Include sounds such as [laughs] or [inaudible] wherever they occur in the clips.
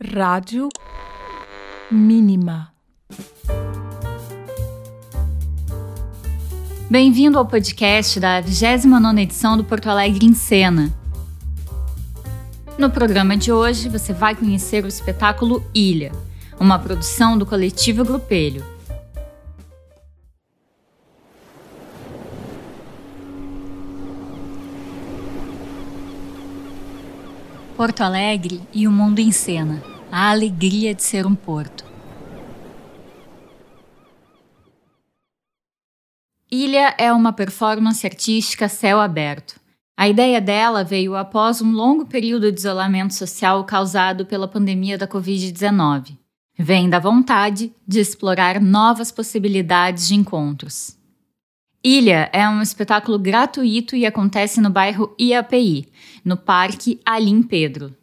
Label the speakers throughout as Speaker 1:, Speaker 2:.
Speaker 1: Rádio Mínima.
Speaker 2: Bem-vindo ao podcast da 29 edição do Porto Alegre em Cena. No programa de hoje, você vai conhecer o espetáculo Ilha, uma produção do coletivo Grupelho. Porto Alegre e o mundo em cena. A alegria de ser um porto. Ilha é uma performance artística céu aberto. A ideia dela veio após um longo período de isolamento social causado pela pandemia da Covid-19. Vem da vontade de explorar novas possibilidades de encontros. Ilha é um espetáculo gratuito e acontece no bairro IAPI, no Parque Alim Pedro.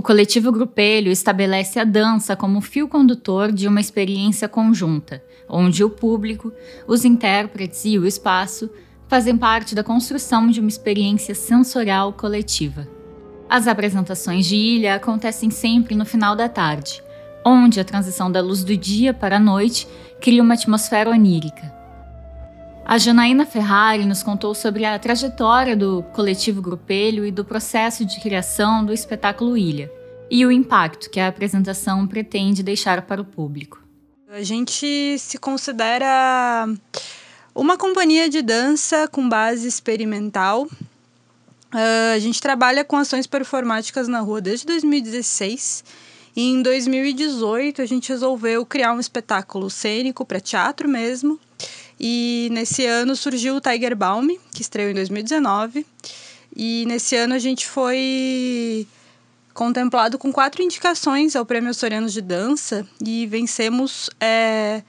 Speaker 2: O coletivo Grupelho estabelece a dança como fio condutor de uma experiência conjunta, onde o público, os intérpretes e o espaço fazem parte da construção de uma experiência sensorial coletiva. As apresentações de ilha acontecem sempre no final da tarde, onde a transição da luz do dia para a noite cria uma atmosfera onírica. A Janaína Ferrari nos contou sobre a trajetória do coletivo Grupelho e do processo de criação do espetáculo Ilha, e o impacto que a apresentação pretende deixar para o público.
Speaker 3: A gente se considera uma companhia de dança com base experimental. Uh, a gente trabalha com ações performáticas na rua desde 2016. E em 2018 a gente resolveu criar um espetáculo cênico para teatro mesmo, e nesse ano surgiu o Tiger Balm, que estreou em 2019. E nesse ano a gente foi contemplado com quatro indicações ao Prêmio Sorianos de Dança e vencemos é,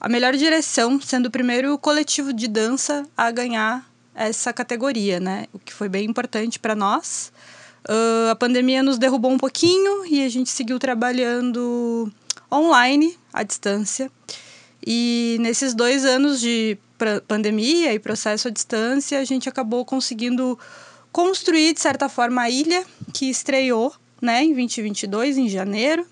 Speaker 3: a melhor direção, sendo o primeiro coletivo de dança a ganhar essa categoria, né? O que foi bem importante para nós. Uh, a pandemia nos derrubou um pouquinho e a gente seguiu trabalhando online, à distância. E nesses dois anos de pandemia e processo à distância, a gente acabou conseguindo construir, de certa forma, a ilha, que estreou né, em 2022, em janeiro.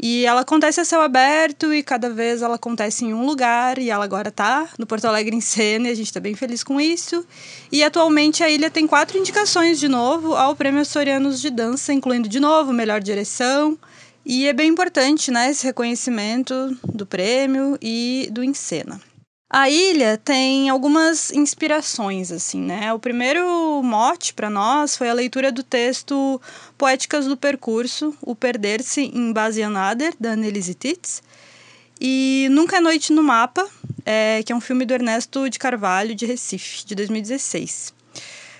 Speaker 3: E ela acontece a céu aberto e cada vez ela acontece em um lugar e ela agora está no Porto Alegre em cena e a gente está bem feliz com isso. E atualmente a ilha tem quatro indicações de novo ao Prêmio Açorianos de Dança, incluindo de novo melhor direção, e é bem importante, né, esse reconhecimento do prêmio e do Encena. A ilha tem algumas inspirações, assim, né? O primeiro mote para nós foi a leitura do texto Poéticas do Percurso, O Perder-se em Baseanader, da Annelise Titz, e Nunca é Noite no Mapa, é, que é um filme do Ernesto de Carvalho, de Recife, de 2016.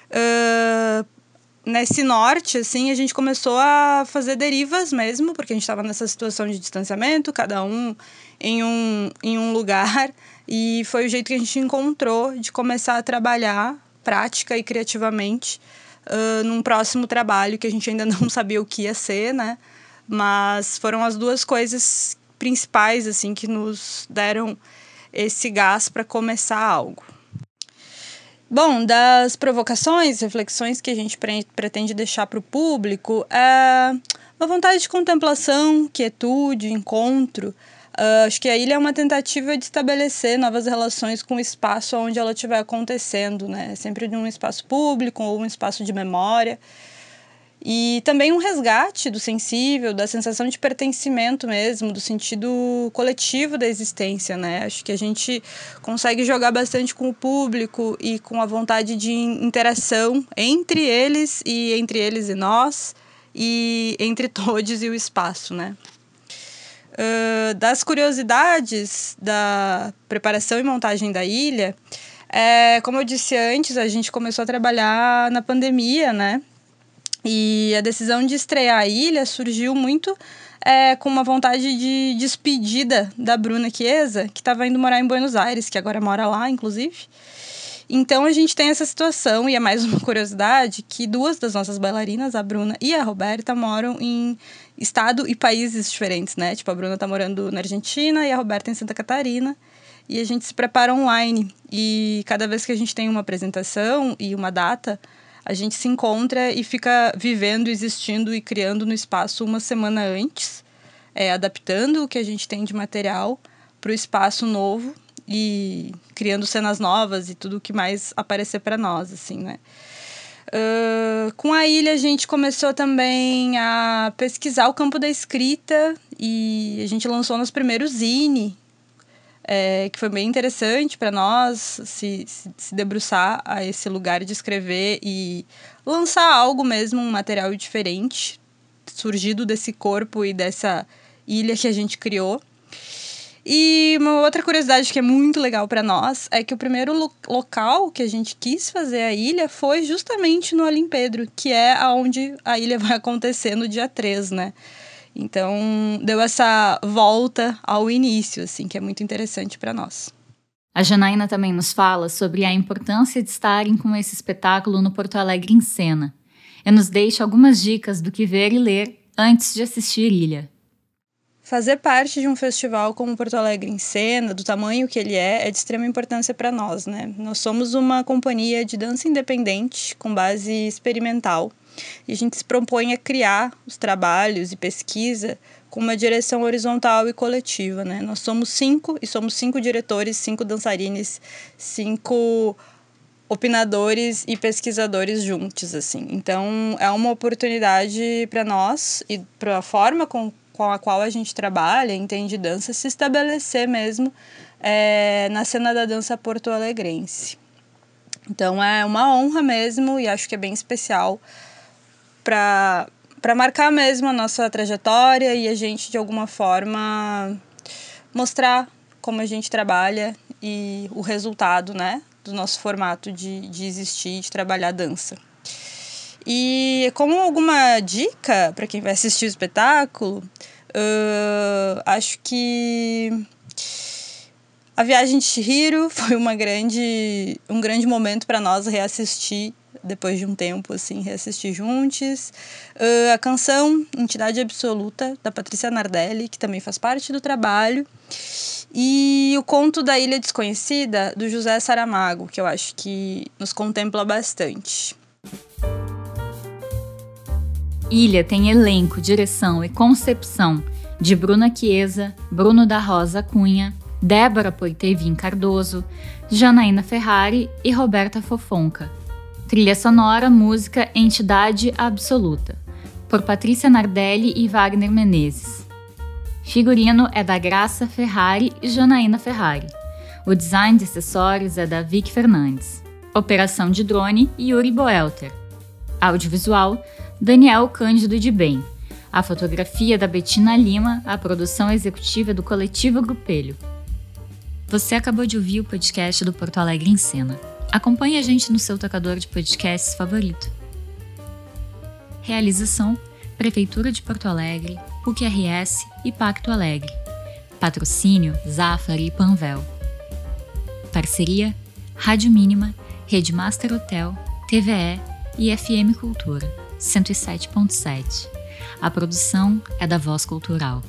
Speaker 3: Uh, nesse norte, assim, a gente começou a fazer derivas mesmo, porque a gente estava nessa situação de distanciamento, cada um em um, em um lugar, [laughs] e foi o jeito que a gente encontrou de começar a trabalhar prática e criativamente uh, num próximo trabalho que a gente ainda [laughs] não sabia o que ia ser, né? Mas foram as duas coisas principais, assim, que nos deram esse gás para começar algo. Bom, das provocações, reflexões que a gente pre pretende deixar para o público, é uma vontade de contemplação, quietude, encontro. Uh, acho que a ilha é uma tentativa de estabelecer novas relações com o espaço onde ela estiver acontecendo, né? Sempre de um espaço público ou um espaço de memória. E também um resgate do sensível, da sensação de pertencimento mesmo, do sentido coletivo da existência, né? Acho que a gente consegue jogar bastante com o público e com a vontade de interação entre eles e entre eles e nós e entre [laughs] todos e o espaço, né? Uh, das curiosidades da preparação e montagem da ilha, É, como eu disse antes, a gente começou a trabalhar na pandemia, né? E a decisão de estrear a ilha surgiu muito é, com uma vontade de despedida da Bruna Chiesa, que estava indo morar em Buenos Aires, que agora mora lá, inclusive. Então a gente tem essa situação, e é mais uma curiosidade, que duas das nossas bailarinas, a Bruna e a Roberta, moram em estado e países diferentes, né? Tipo, a Bruna tá morando na Argentina e a Roberta em Santa Catarina. E a gente se prepara online. E cada vez que a gente tem uma apresentação e uma data, a gente se encontra e fica vivendo, existindo e criando no espaço uma semana antes, é, adaptando o que a gente tem de material para o espaço novo e criando cenas novas e tudo que mais aparecer para nós, assim, né? Uh, com a ilha a gente começou também a pesquisar o campo da escrita e a gente lançou nos primeiros zine é, que foi bem interessante para nós se, se, se, debruçar a esse lugar de escrever e lançar algo mesmo, um material diferente, surgido desse corpo e dessa ilha que a gente criou. E uma outra curiosidade que é muito legal para nós é que o primeiro lo local que a gente quis fazer a ilha foi justamente no Alim Pedro, que é aonde a ilha [laughs] vai acontecer no dia 3, né? Então, deu essa volta ao início, assim, que é muito interessante para nós.
Speaker 2: A Janaína também nos fala sobre a importância de estarem com esse espetáculo no Porto Alegre em cena e nos deixa algumas dicas do que ver e ler antes de assistir Ilha.
Speaker 3: Fazer parte de um festival como Porto Alegre em Cena, do tamanho que ele é, é de extrema importância para nós, né? Nós somos uma companhia de dança independente com base experimental e a gente se propõe a criar os trabalhos e pesquisa com uma direção horizontal e coletiva, né? Nós somos cinco e somos cinco diretores, cinco dançarines, cinco opinadores e pesquisadores juntos, assim. Então, é uma oportunidade para nós e para a forma com, com a qual a gente trabalha, entende dança, se estabelecer mesmo é, na cena da dança porto-alegrense. Então, é uma honra mesmo e acho que é bem especial para para marcar mesmo a nossa trajetória e a gente de alguma forma mostrar como a gente trabalha e o resultado, né, do nosso formato de, de existir, de trabalhar dança. E como alguma dica para quem vai assistir o espetáculo, uh, acho que a viagem de Chihiro [laughs] foi uma grande, um grande momento para nós reassistir depois de um tempo, assim, reassistir juntos. Uh, a canção Entidade Absoluta, da Patrícia Nardelli, que também faz parte do trabalho. E o conto da Ilha Desconhecida, do José Saramago, que eu acho que nos contempla bastante.
Speaker 2: Ilha tem elenco, direção e concepção de Bruna Chiesa, Bruno da Rosa Cunha, Débora Poitevin Cardoso, Janaína Ferrari e Roberta Fofonca, Trilha sonora, música Entidade Absoluta, por Patrícia Nardelli e Wagner Menezes. Figurino é da Graça Ferrari e Janaína Ferrari. O design de acessórios é da Vic Fernandes. Operação de drone, Yuri Boelter. Audiovisual, Daniel Cândido de Bem. A fotografia da Betina Lima, a produção executiva do Coletivo Grupelho. Você acabou de ouvir o podcast do Porto Alegre em Cena. Acompanhe a gente no seu tocador de podcasts favorito. Realização: Prefeitura de Porto Alegre, PUC-RS e Pacto Alegre. Patrocínio: Zafari e Panvel. Parceria: Rádio Mínima, Rede Master Hotel, TVE e FM Cultura 107.7. A produção é da Voz Cultural.